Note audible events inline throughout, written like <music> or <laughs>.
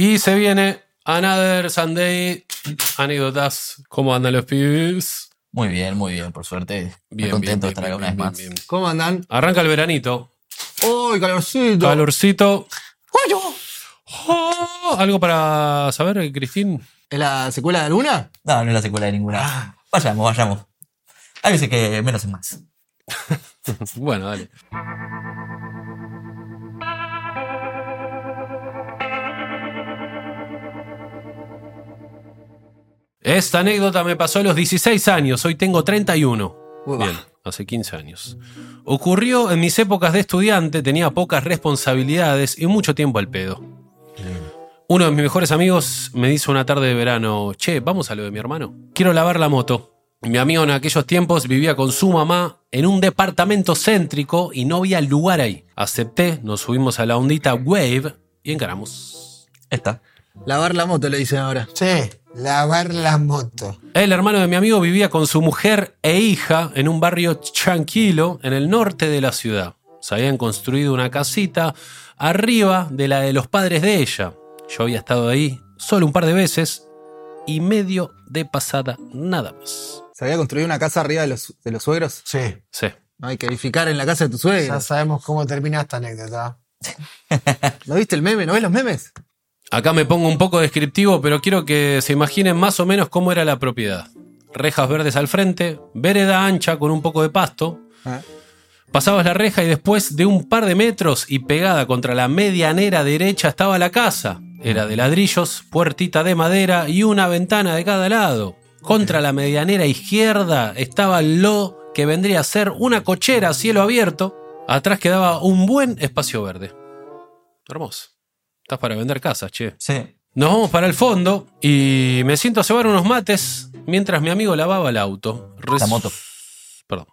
Y se viene Another Sunday. Anécdotas. ¿Cómo andan los pibes? Muy bien, muy bien, por suerte. Bien, contento bien, de estar acá una vez más. bien, bien. ¿Cómo andan? Arranca el veranito. ¡Uy, calorcito! Calorcito. Oh, ¿Algo para saber, Cristín? ¿Es la secuela de alguna? No, no es la secuela de ninguna. Vayamos, vayamos. Hay veces que menos es más. <laughs> Bueno, dale. Esta anécdota me pasó a los 16 años, hoy tengo 31. Uy, va. Bien, hace 15 años. Ocurrió en mis épocas de estudiante, tenía pocas responsabilidades y mucho tiempo al pedo. Uno de mis mejores amigos me dice una tarde de verano, che, vamos a lo de mi hermano. Quiero lavar la moto. Mi amigo en aquellos tiempos vivía con su mamá en un departamento céntrico y no había lugar ahí. Acepté, nos subimos a la ondita Wave y encaramos. Esta. Lavar la moto, le dicen ahora. Sí, lavar la moto. El hermano de mi amigo vivía con su mujer e hija en un barrio tranquilo en el norte de la ciudad. Se habían construido una casita arriba de la de los padres de ella. Yo había estado ahí solo un par de veces y medio de pasada nada más. ¿Se había construido una casa arriba de los, de los suegros? Sí, Sí. No hay que edificar en la casa de tu ya suegro. sabemos cómo termina esta anécdota. <laughs> ¿No viste el meme? ¿No ves los memes? Acá me pongo un poco descriptivo, pero quiero que se imaginen más o menos cómo era la propiedad. Rejas verdes al frente, vereda ancha con un poco de pasto, Ah. Pasabas la reja y después de un par de metros y pegada contra la medianera derecha estaba la casa. Era de ladrillos, puertita de madera y una ventana de cada lado. Contra la medianera izquierda estaba lo que vendría a ser una cochera a cielo abierto. Atrás quedaba un buen espacio verde. Hermoso. Estás para vender casas, che. Sí. Nos vamos para el fondo y me siento a cebar unos mates mientras mi amigo lavaba el auto. Res- La moto. Perdón.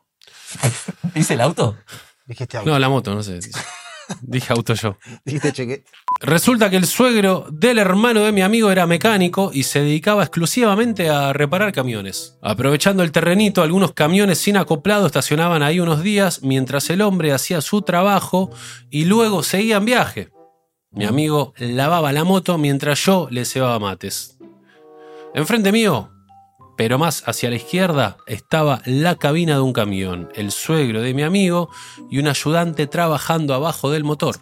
<laughs> ¿Dice el auto? Dijiste auto. No, la moto, no sé. Dije auto yo. Dijiste cheque. Resulta que el suegro del hermano de mi amigo era mecánico y se dedicaba exclusivamente a reparar camiones. Aprovechando el terrenito, algunos camiones sin acoplado estacionaban ahí unos días mientras el hombre hacía su trabajo y luego seguía en viaje. Mi amigo lavaba la moto mientras yo le cebaba mates. Enfrente mío, pero más hacia la izquierda, estaba la cabina de un camión, el suegro de mi amigo y un ayudante trabajando abajo del motor.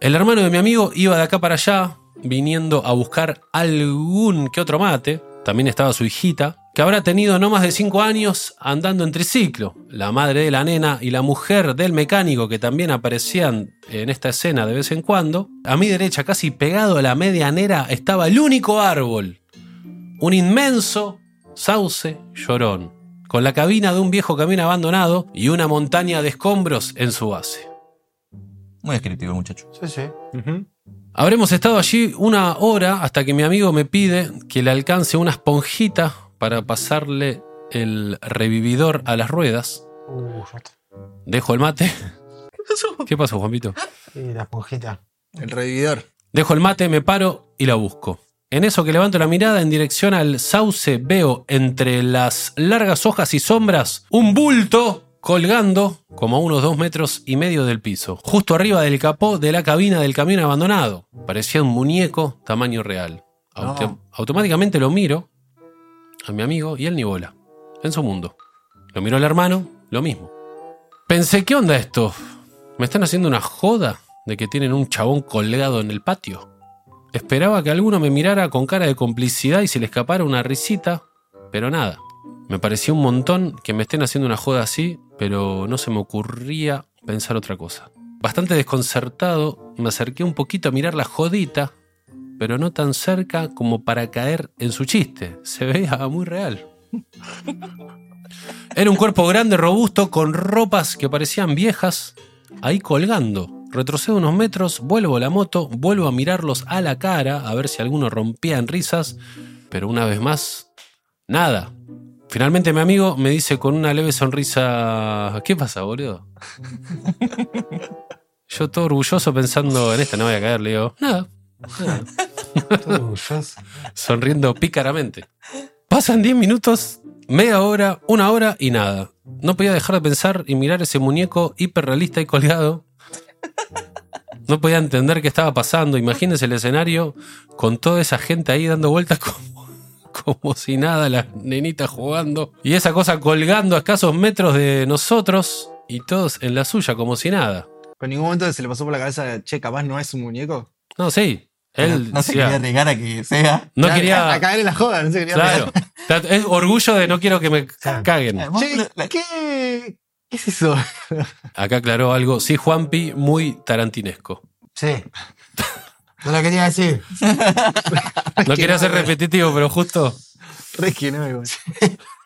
El hermano de mi amigo iba de acá para allá, viniendo a buscar algún que otro mate. También estaba su hijita, que habrá tenido no más de 5 años andando en triciclo. La madre de la nena y la mujer del mecánico que también aparecían en esta escena de vez en cuando. A mi derecha, casi pegado a la medianera, estaba el único árbol. Un inmenso sauce llorón, con la cabina de un viejo camión abandonado y una montaña de escombros en su base. Muy descriptivo, muchacho. Sí, sí. Habremos estado allí una hora hasta que mi amigo me pide que le alcance una esponjita para pasarle el revividor a las ruedas. Uh. Dejo el mate. ¿Qué pasó, Juanpito? Y la esponjita. El revividor. Dejo el mate, me paro y la busco. En eso que levanto la mirada en dirección al sauce, veo entre las largas hojas y sombras un bulto colgando como a unos dos metros y medio del piso, justo arriba del capó de la cabina del camión abandonado. Parecía un muñeco tamaño real. Auto- No. Automáticamente lo miro a mi amigo y él ni bola, en su mundo. Lo miró el hermano, lo mismo. Pensé, ¿qué onda esto? ¿Me están haciendo una joda de que tienen un chabón colgado en el patio? Esperaba que alguno me mirara con cara de complicidad y se le escapara una risita, pero nada. Me parecía un montón que me estén haciendo una joda así, pero no se me ocurría pensar otra cosa. Bastante desconcertado, me acerqué un poquito a mirar la jodita, pero no tan cerca como para caer en su chiste. Se veía muy real. Era un cuerpo grande, robusto, con ropas que parecían viejas, ahí colgando. retrocedo unos metros, vuelvo a la moto, vuelvo a mirarlos a la cara a ver si alguno rompía en risas, pero una vez más, nada. Finalmente mi amigo me dice con una leve sonrisa, ¿qué pasa, boludo? Yo todo orgulloso pensando en esta no voy a caer, le digo, nada, nada. <laughs> Sonriendo pícaramente. Pasan 10 minutos, media hora, una hora y nada. No podía dejar de pensar y mirar ese muñeco hiperrealista y colgado. No podía entender qué estaba pasando. Imagínense el escenario con toda esa gente ahí dando vueltas <laughs> como, como si nada, las nenitas jugando. Y esa cosa colgando a escasos metros de nosotros y todos en la suya como si nada. ¿En ningún momento se le pasó por la cabeza, che, capaz no es un muñeco? No, sí. Él no se quería arriesgar a que sea. no Claro, quería... A caer en la joda, no se quería Claro. <laughs> Es orgullo de no quiero que me caguen. La- ¿qué? ¿Qué es eso? <laughs> Acá aclaró algo. Sí, Juanpi, muy tarantinesco. Sí. No lo quería decir. <laughs> No que quería ser repetitivo, pero justo Re que no, igual.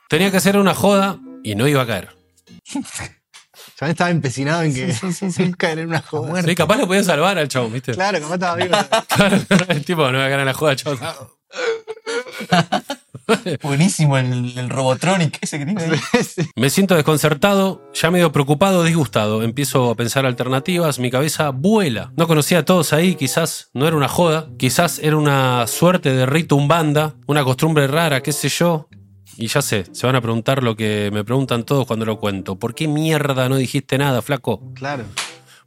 tenía que hacer una joda y no iba a caer. Ya estaba empecinado en que <laughs> en caer en una joda. Sí, capaz lo podía salvar al chabón, ¿viste? Claro, capaz estaba vivo. <laughs> Claro, el tipo no va a ganar la joda, chabón. <laughs> buenísimo el, el Robotronic ese que tiene ahí. Me siento desconcertado, ya medio preocupado, disgustado. Empiezo a pensar alternativas, mi cabeza vuela. No conocía a todos ahí, quizás no era una joda, quizás era una suerte de rito umbanda, una costumbre rara, qué sé yo. Y ya sé, se van a preguntar lo que me preguntan todos cuando lo cuento. ¿Por qué mierda no dijiste nada, flaco? Claro.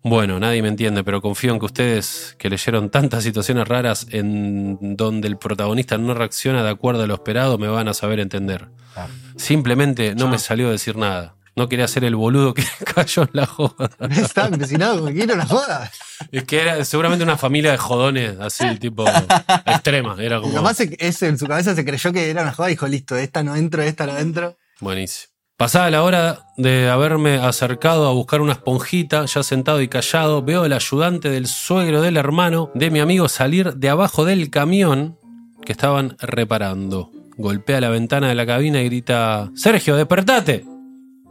Bueno, nadie me entiende, pero confío en que ustedes, que leyeron tantas situaciones raras en donde el protagonista no reacciona de acuerdo a lo esperado, me van a saber entender. Simplemente no me salió a decir nada. No quería ser el boludo que <laughs> cayó en la joda. Estaba empecinado como que era una joda. Es que era seguramente una familia de jodones así, tipo extrema. Era como. Capaz se- ese en su cabeza se creyó que era una joda y dijo, listo, esta no entro, esta no entro. Buenísimo. Pasada la hora de haberme acercado a buscar una esponjita, ya sentado y callado, veo al ayudante del suegro del hermano de mi amigo salir de abajo del camión que estaban reparando. Golpea la ventana de la cabina y grita: Sergio, despertate.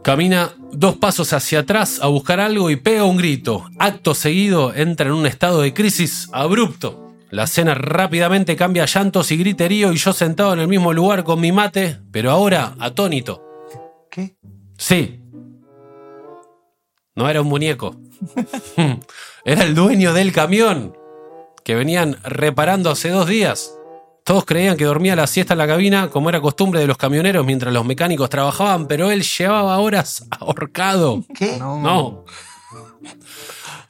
Camina dos pasos hacia atrás a buscar algo y pega un grito. Acto seguido entra en un estado de crisis abrupto. La escena rápidamente cambia a llantos y griterío y yo sentado en el mismo lugar con mi mate, pero ahora atónito. ¿Qué? Sí. No era un muñeco. <laughs> era el dueño del camión que venían reparando hace dos días. Todos creían que dormía la siesta en la cabina, como era costumbre de los camioneros mientras los mecánicos trabajaban, pero él llevaba horas <laughs> ahorcado. ¿Qué? No. No.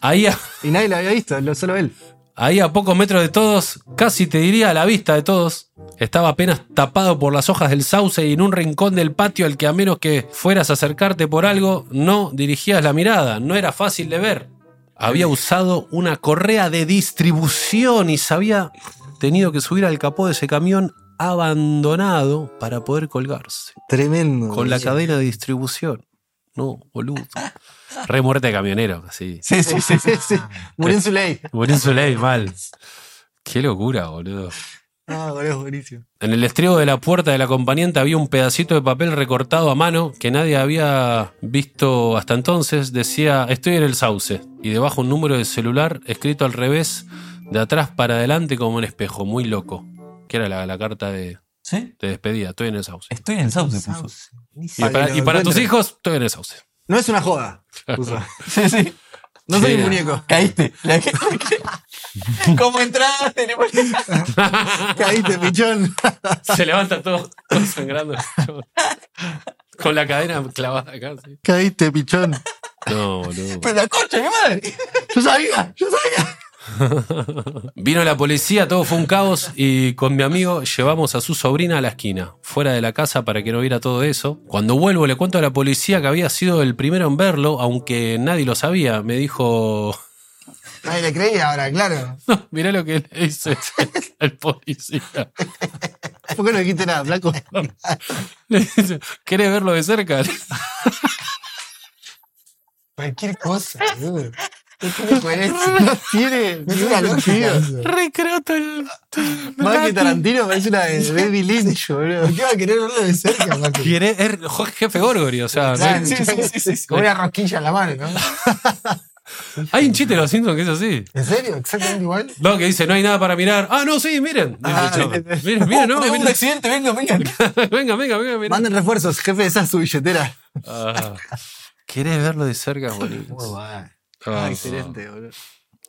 Ahí a, Y nadie lo había visto, lo- solo él. ahí a pocos metros de todos, casi te diría a la vista de todos, estaba apenas tapado por las hojas del sauce y en un rincón del patio al que a menos que fueras a acercarte por algo, no dirigías la mirada, no era fácil de ver. Había usado una correa de distribución y se había tenido que subir al capó de ese camión abandonado para poder colgarse. Tremendo. Con la cadena de distribución. No, boludo. Re muerte de camionero, así. Sí, sí, sí. sí. Sí, Murió en su ley. <laughs> Murió en su ley, mal. Qué locura, boludo. Ah, boludo, buenísimo. En el estribo de la puerta del acompañante había un pedacito de papel recortado a mano que nadie había visto hasta entonces. Decía, estoy en el sauce. Y debajo un número de celular escrito al revés, de atrás para adelante como un espejo, muy loco. Que era la, la carta de, ¿Sí? de despedida, estoy en el sauce. Estoy en el sauce, puso. Y Para para, que lo y para tus hijos, estoy en el sauce. No es una joda. puso. <laughs> Sí, sí. No soy un muñeco. Caíste. La <laughs> que- ¿Cómo entraste? Le pones- <laughs> Caíste, pichón. Se levanta todo, todo sangrando. Con la cadena clavada acá. sí. Caíste, pichón. No, boludo. Pero la concha, mi madre. Yo sabía, yo sabía. <laughs> Vino la policía, todo fue un caos y con mi amigo llevamos a su sobrina a la esquina, fuera de la casa para que no viera todo eso. Cuando vuelvo le cuento a la policía que había sido el primero en verlo, aunque nadie lo sabía. Me dijo, Nadie le creía ahora, claro. <laughs> no, mirá lo que le dice <laughs> el policía. ¿Por qué no dijiste nada, flaco? Le dice, ¿querés verlo de cerca? Cualquier cosa, boludo. <laughs> No tiene coherencia. No tiene No tiene lógica eso. El... Más <laughs> que Tarantino parece una de <laughs> David Lynch, boludo. ¿Por qué va a querer verlo de cerca, Mati? Quiere- es jefe Gorgori, o sea, no- Claro, Sí, sí, sí, sí, sí. Con una rosquilla en la mano, ¿no? Hay un chiste de los Simpsons que es así. ¿En serio? ¿Exactamente igual? No, que dice, no hay nada para mirar. Ah, no, sí, miren. Ah, Dice, chavo. miren, miren, no, miren. accidente, venga, venga. venga, venga, venga, venga. Manden refuerzos, jefe, esa es su billetera. Ah, ¿Querés verlo de cerca, boludo? Muy bueno. Ah, Ah, excelente, boludo.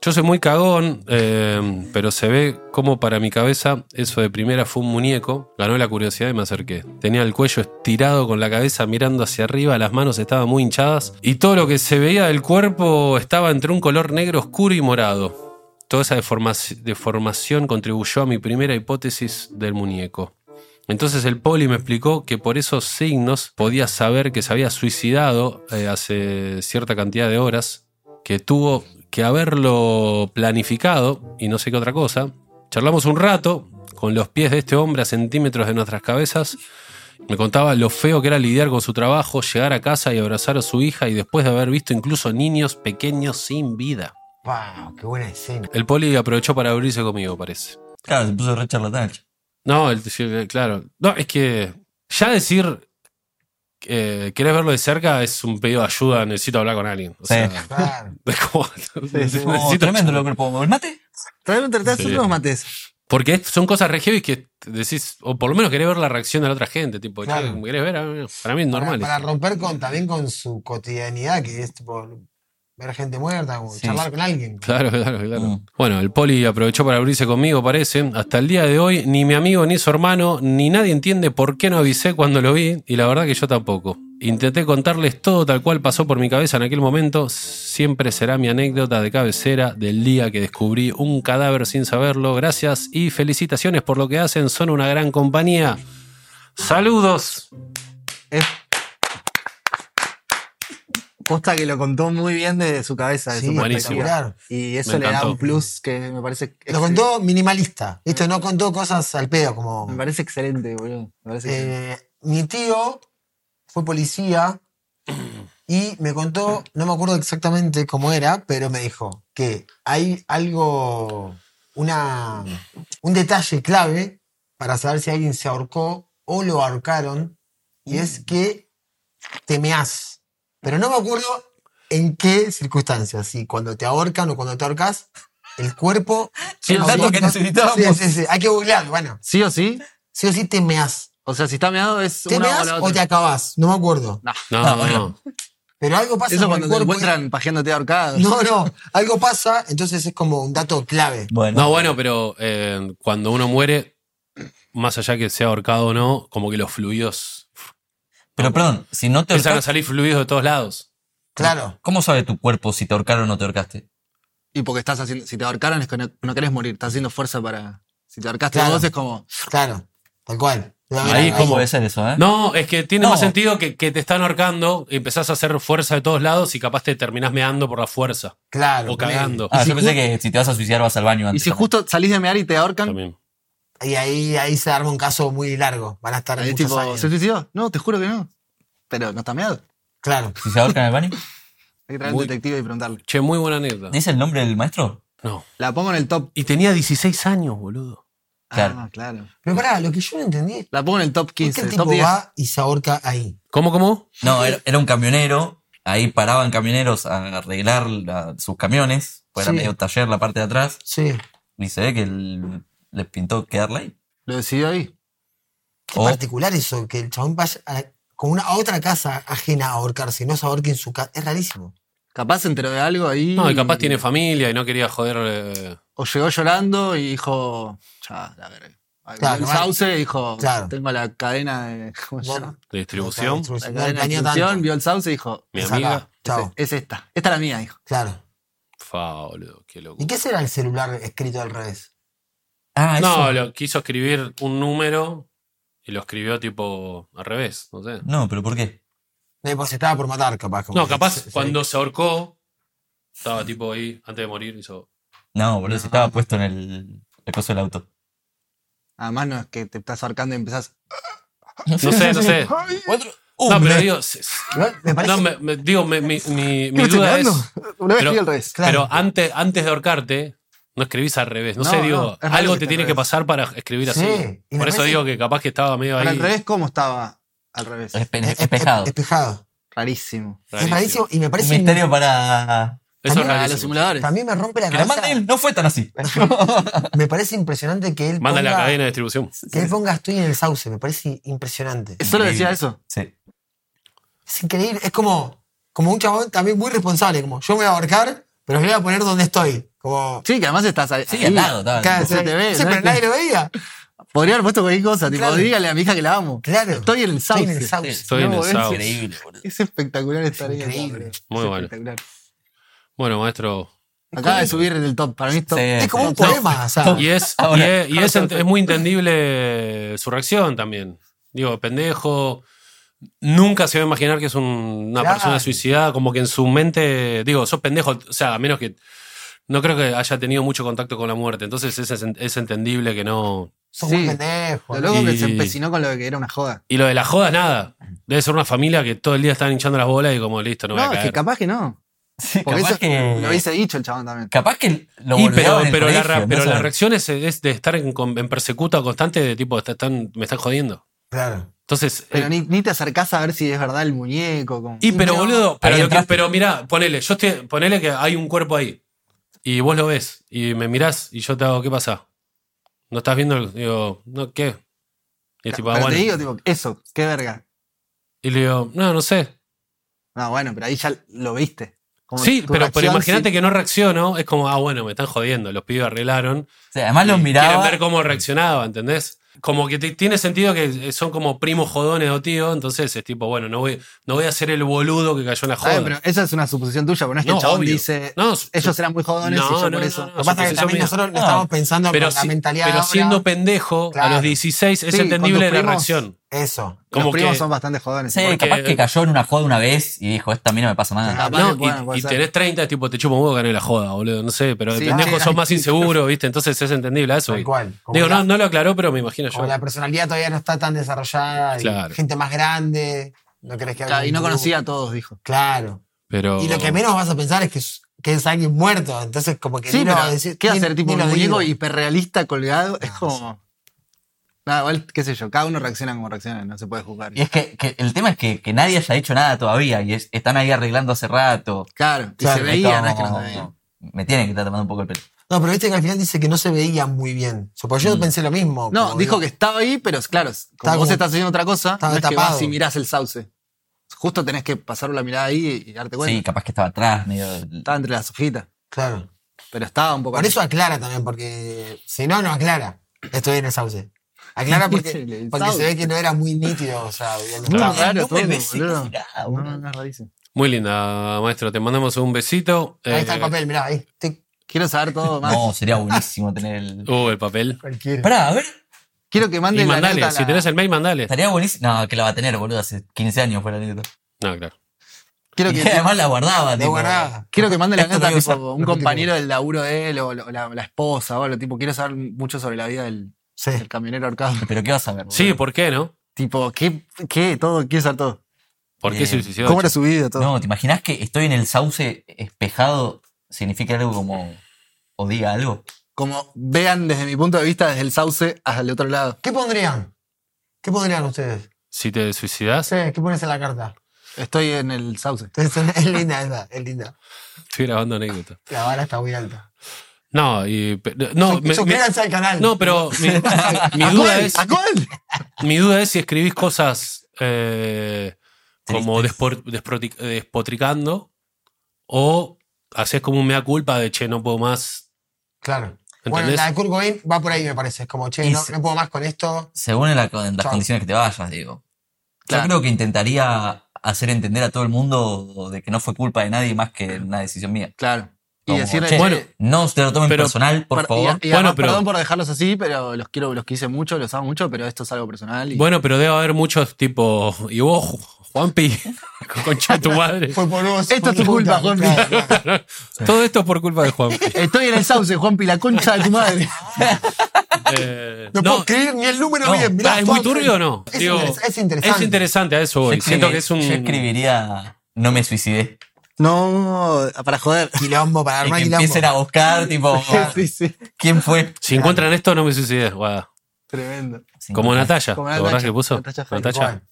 Yo soy muy cagón, eh, pero se ve como para mi cabeza eso de primera fue un muñeco. Ganó la curiosidad y me acerqué. Tenía el cuello estirado con la cabeza mirando hacia arriba, las manos estaban muy hinchadas y todo lo que se veía del cuerpo estaba entre un color negro oscuro y morado. Toda esa deformaci- deformación contribuyó a mi primera hipótesis del muñeco. Entonces el poli me explicó que por esos signos podía saber que se había suicidado eh, hace cierta cantidad de horas, que tuvo que haberlo planificado y no sé qué otra cosa. Charlamos un rato con los pies de este hombre a centímetros de nuestras cabezas. Me contaba lo feo que era lidiar con su trabajo, llegar a casa y abrazar a su hija y después de haber visto incluso niños pequeños sin vida. ¡Wow! ¡Qué buena escena! El poli aprovechó para abrirse conmigo, parece. Claro, se puso re charlatán. No, el claro. No, es que ya decir eh, querés verlo de cerca es un pedido de ayuda, necesito hablar con alguien. O Sí. sea, <laughs> es como- Oh, necesito- tremendo lo que pongo. ¿El mate? Traer un unos mates. Porque son cosas re heavy que decís, o por lo menos querés ver la reacción de la otra gente. Tipo, Claro. ¿querés ver? Para mí es normal. Para, para romper con, también con su cotidianidad, que es tipo ver gente muerta, Sí, charlar con alguien. Claro, <laughs> claro, claro. Mm. Bueno, el poli aprovechó para abrirse conmigo, parece. Hasta el día de hoy, ni mi amigo, ni su hermano, ni nadie entiende por qué no avisé cuando lo vi, y la verdad que yo tampoco. Intenté contarles todo tal cual pasó por mi cabeza en aquel momento. Siempre será mi anécdota de cabecera del día que descubrí un cadáver sin saberlo. Gracias y felicitaciones por lo que hacen. Son una gran compañía. Saludos. Es posta que lo contó muy bien de su cabeza, de Sí, su buenísimo. Y eso Me le da un plus que me parece. Lo contó minimalista. Esto no contó cosas al pedo, como. Me parece excelente, boludo. Me parece excelente. Eh, mi tío fue policía y me contó, no me acuerdo exactamente cómo era, pero me dijo que hay algo, una, un detalle clave para saber si alguien se ahorcó o lo ahorcaron, y es que te meás. Pero no me acuerdo en qué circunstancias, si cuando te ahorcan o cuando te ahorcas, el cuerpo... Sí, el dato que necesitábamos. Sí, sí, sí, hay que googlearlo, bueno. ¿Sí o sí? Sí o sí te meás. O sea, si está meado es ¿Te una o la o te acabás? No me acuerdo. No, Ah, no. bueno. Pero algo pasa Eso cuando te encuentran pajeándote ahorcado. No, no. Algo pasa, entonces es como un dato clave. Bueno. No, bueno, pero eh, cuando uno muere, más allá que sea ahorcado o no, como que los fluidos Pero perdón, si no te empiezan a salir fluidos de todos lados. Claro. ¿cómo sabe tu cuerpo si te ahorcaron o no te ahorcaste? Y porque estás haciendo. Si te ahorcaron es que no, no querés morir. Estás haciendo fuerza para. Si te ahorcaste Claro. vos es como. Claro. Tal cual. Ahí ¿Cómo como- puede ser eso, eh? No, es que tiene No. más sentido que, que te están ahorcando, y empezás a hacer fuerza de todos lados y capaz te terminás meando por la fuerza. Claro. O cagando. Ah, Y si yo pensé que si te vas a suicidar vas al baño Y antes. si justo salís de mear y te ahorcan. También. Y ahí, ahí se arma un caso muy largo. Van a estar muchos tipo, años. ¿se suicidó? No, te juro que no. Pero no está meado. Claro. Si se ahorcan en el baño. Hay que traer Muy- un detective y preguntarle. Che, muy buena anécdota. ¿Dice el nombre del maestro? No. La pongo en el top. Y tenía 16 años, boludo. Claro. Ah, claro. Pero pará, lo que yo no entendí. La pongo en el top ¿Por qué 15. el top tipo 10. va y se ahorca ahí? ¿Cómo, cómo? No, era, era un camionero. Ahí paraban camioneros a arreglar la- sus camiones. Pues Sí. era medio taller la parte de atrás. Sí. Y se ve que el- les pintó quedarla ahí. Lo decidió ahí. Qué O- particular eso, que el chabón vaya a, con una, a otra casa ajena a ahorcarse, no se ahorque en su casa. Es rarísimo. Capaz se enteró de algo ahí. No, y capaz tiene familia y no quería joder. eh, O llegó llorando y dijo. Ya, la verga. Claro, vio el sauce y dijo. Claro. Tengo la cadena de. ¿Cómo se llama? de distribución. La cadena de distribución, vio el sauce y dijo. Mi Es amiga. Es, es esta. Esta es la mía, dijo. Claro. Fa, boludo, qué loco. ¿Y qué será el celular escrito al revés? Ah, eso. No, lo quiso escribir un número y lo escribió tipo al revés, no sé. No, pero ¿por qué? Eh, pues estaba por matar, capaz. como No, capaz se- cuando se ahorcó, estaba tipo ahí, antes de morir, hizo. No, boludo, si estaba puesto en el, el coso del auto. Además, no es que te estás ahorcando y empezás. No sé, no sé. <laughs> Uh, No, pero me- digo, Me parece. no, me, me- digo, me- mi, mi- mi ¿Qué estoy duda es. cagando? Una vez pero- escribí al revés. Claro. Pero antes, antes de ahorcarte, no escribís al revés. No, No, sé, digo, algo que te tiene que pasar para escribir Sí, así. Por eso digo que capaz que estaba medio ahí. al revés, ¿cómo estaba? Al revés. Espe- es- es- espejado. Espejado. Rarísimo. Es rarísimo y me Un parece. misterio para. Eso es También los simuladores. Para mí me rompe la Que la cabeza. mande él no fue tan así. <laughs> Me parece impresionante que él Manda la ponga, cadena de distribución. que él ponga estoy en el sauce. Me parece impresionante. Solo decía eso. Sí. Es increíble. Es como, como un chabón también muy responsable. Como yo me voy a ahorcar, pero os voy a poner donde estoy. Como. Sí, que además estás ahí. Sí, al lado. Claro, se te ve, sí, ¿no? pero nadie lo veía. Podría haber puesto cualquier cosa, tipo, Claro. dígale a mi hija que la amo. Claro. Estoy en el sauce. Estoy en el sauce. Estoy en el es. Increíble, boludo. Es espectacular estar ahí. increíble. Es Muy bueno. espectacular. Bueno, maestro. Acaba de subir en el top. Para mí es top. Sí, Es como un sí. poema. O sea, Y es, Ahora- y es, y es es muy entendible su reacción también. Digo, pendejo. Nunca se va a imaginar que es un- una Claro. persona suicidada, como que en su mente, digo, sos pendejo, o sea, a menos que no creo que haya tenido mucho contacto con la muerte, entonces es, es entendible que no... sos Sí. un pendejo. Lo loco que se empecinó con lo de que era una joda. Y lo de la joda, nada. Debe ser una familia que todo el día están hinchando las bolas y como listo, no, voy a es que caer. capaz que no. Sí, Porque capaz eso que. lo hubiese dicho el chabón también. Capaz que lo Y, pero, en el pero, la, colegio, ra- pero no la sé. reacción es, es de estar en, en persecuta constante de tipo, "Está- están, me están jodiendo. Claro. Entonces, Pero eh, ni, ni te acercás a ver si es verdad el muñeco. Como... Y pero pero- boludo, pero, lo que- pero mira, ponele, yo estoy, ponele que hay un cuerpo ahí. Y vos lo ves. Y me mirás y yo te hago, ¿qué pasa? ¿No estás viendo? el- Digo, no, ¿qué? Y es tipo, ah, bueno. te digo, tipo, eso, qué verga. Y le digo, no, no sé. No, bueno, pero ahí ya lo viste. Como Sí, pero, pero imagínate sí. que no reacciono. Es como, ah, bueno, me están jodiendo. Los pibes arreglaron. Además los Y Quieren miraba. ver cómo reaccionaba, ¿entendés? Como que tiene sentido que son como primos jodones o tío, entonces es tipo, bueno, no voy, no voy a ser el boludo que cayó en la joda. pero esa es una suposición tuya, porque no es que No, el chabón obvio. dice, No, ellos eran muy jodones No, y yo no, por no, eso. no, Lo que pasa es que suposición también nosotros lo No, estamos pensando pero, con la si- mentalidad. pero ahora. siendo pendejo a los 16 es Sí, entendible la primos, reacción. Eso. Como Los primos que- son bastante jodones. Sí, porque- capaz que cayó en una joda una vez y dijo, esta a mí no me pasa nada. Capaz No, y, y tenés 30, es tipo, te chupo un huevo gané la joda, boludo. No sé, pero de Sí, pendejo sí, sos sí. <laughs> más inseguro, ¿viste? Entonces es entendible a eso. Tal cual. Digo, la- no, no lo aclaró, pero me imagino Como yo. la personalidad todavía no está tan desarrollada. y Claro. gente más grande. No crees que Claro, y no con- conocía a todos, dijo. Claro. Pero. Y lo que menos vas a pensar es que es, que es alguien muerto. Entonces, como que Sí, pero. ¿qué hacer? Tipo un muñeco hiperrealista colgado. Es como. Nada, igual, qué sé yo, cada uno reacciona como reacciona, no se puede juzgar. Y es que, que el tema es que, que nadie haya hecho nada todavía y es- están ahí arreglando hace rato. Claro, y Claro, se veía, no es que no se veía. Me tienen que estar tomando un poco el pelo. No, pero viste que al final dice que no se veía muy bien. O sea, pues yo Mm. pensé lo mismo. No, dijo digo, que estaba ahí, pero es claro, como Estaba vos como- estás haciendo otra cosa, estaba no es que tapado. vas y mirás el sauce. Justo tenés que pasar la mirada ahí y, y darte cuenta. Sí, capaz que estaba atrás, medio. Estaba entre las hojitas, Claro. pero estaba un poco. Por eso aclara también, porque si no, no aclara. Estoy en el sauce. Aclara <laughs> porque, porque se ve que no era muy nítido. O sea, Muy estaba- raro no todo, boludo. No, no. Muy linda, maestro. Te mandamos un besito. Ahí está el Eh, papel, mirá, ahí. Tic, Quiero saber todo más. No, sería buenísimo tener el. <laughs> Uh, el papel. cualquiera. Pará, a ver. Quiero que Y manden la mandale. nota a Si la- tenés el mail, mandale. Estaría buenísimo. No, que la va a tener, boludo. Hace 15 años fue la anécdota. No, claro. Quiero Y que, <laughs> además la guardaba, De tipo. guardada. quiero que mande la nota tipo, un compañero del laburo de él o la, la- la esposa o algo. Tipo, quiero saber mucho sobre la vida del, Sí. del camionero ahorcado. Pero ¿qué vas a ver? boludo? Sí, ¿por qué, no? Tipo, ¿qué? ¿Qué? Todo, saber todo. ¿Por qué se suicidó? ¿Cómo era su vida? Todo. No, ¿te imaginas que estoy en el sauce espejado? ¿Significa algo como. o diga algo? Como vean desde mi punto de vista, desde el sauce hasta el otro lado. ¿Qué pondrían? ¿Qué pondrían ustedes? Si te suicidás, Sí, ¿qué pones en la carta? Estoy en el sauce. <laughs> Es linda esa, es linda. estoy grabando anécdota. La vara está muy alta. No, y, no, me- me- Suscríbanse al canal. no, pero <laughs> mi, mi ¿A duda cuál? es, ¿A cuál? mi duda es si escribís cosas eh, como despor- despotricando o haces como un mea culpa de che, no puedo más. Claro. Bueno, la de Kurt Cobain va por ahí, me parece. Es como, che, no, se- no puedo más con esto. Según en la- en las condiciones que te vayas, digo. Claro. Yo creo que intentaría hacer entender a todo el mundo de que no fue culpa de nadie más que una decisión mía. Claro. Y decirle, che, Bueno, no se lo tomen pero- personal, por y- favor. y Bueno, además, pero- perdón por dejarlos así, pero los quiero, los quise mucho, los amo mucho, pero esto es algo personal. Y Bueno, pero debe haber muchos tipo. Y vos, Juanpi, <laughs> concha de tu madre. Fue por vos. Esto es tu culpa, Juan. Claro, claro. <laughs> Todo esto es por culpa de Juanpi. <laughs> Estoy en el sauce, Juanpi, la concha de tu madre. Eh, No, puedo escribir ni el número No, bien. Mirá, ¿Es muy turbio o no? Es, Digo, interes- es interesante. es interesante, a eso. Siento que es un. Yo escribiría no me suicidé. No, para joder. Quilombo para <laughs> Y armar que quilombo. empiecen a buscar, tipo, Sí, sí. ¿quién fue? Si encuentran esto, no me suicides, guada. Tremendo. Como Natalia. Como ¿Te acordás Natacha, que puso? Igual.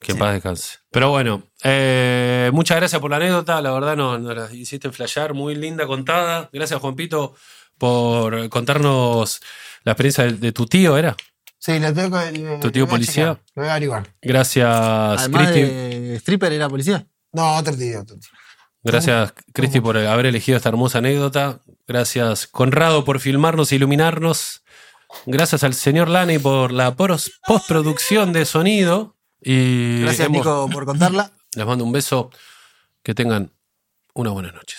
Que en paz descanse. Pero bueno, eh, muchas gracias por la anécdota. La verdad nos, nos la hiciste flashear. Muy linda contada. Gracias, Juanpito, por contarnos la experiencia de, de tu tío, ¿era? Sí, lo tengo que. ¿Tu tío policía? Lo voy a averiguar. Gracias, Además Cristi. de stripper era policía. No, otro tío. Gracias, Cristi, por haber elegido esta hermosa anécdota. Gracias, Conrado, por filmarnos e iluminarnos. Gracias al señor Lani por la postproducción de sonido. Y Gracias, hemos- Nico, por contarla. <laughs> les mando un beso. Que tengan una buena noche.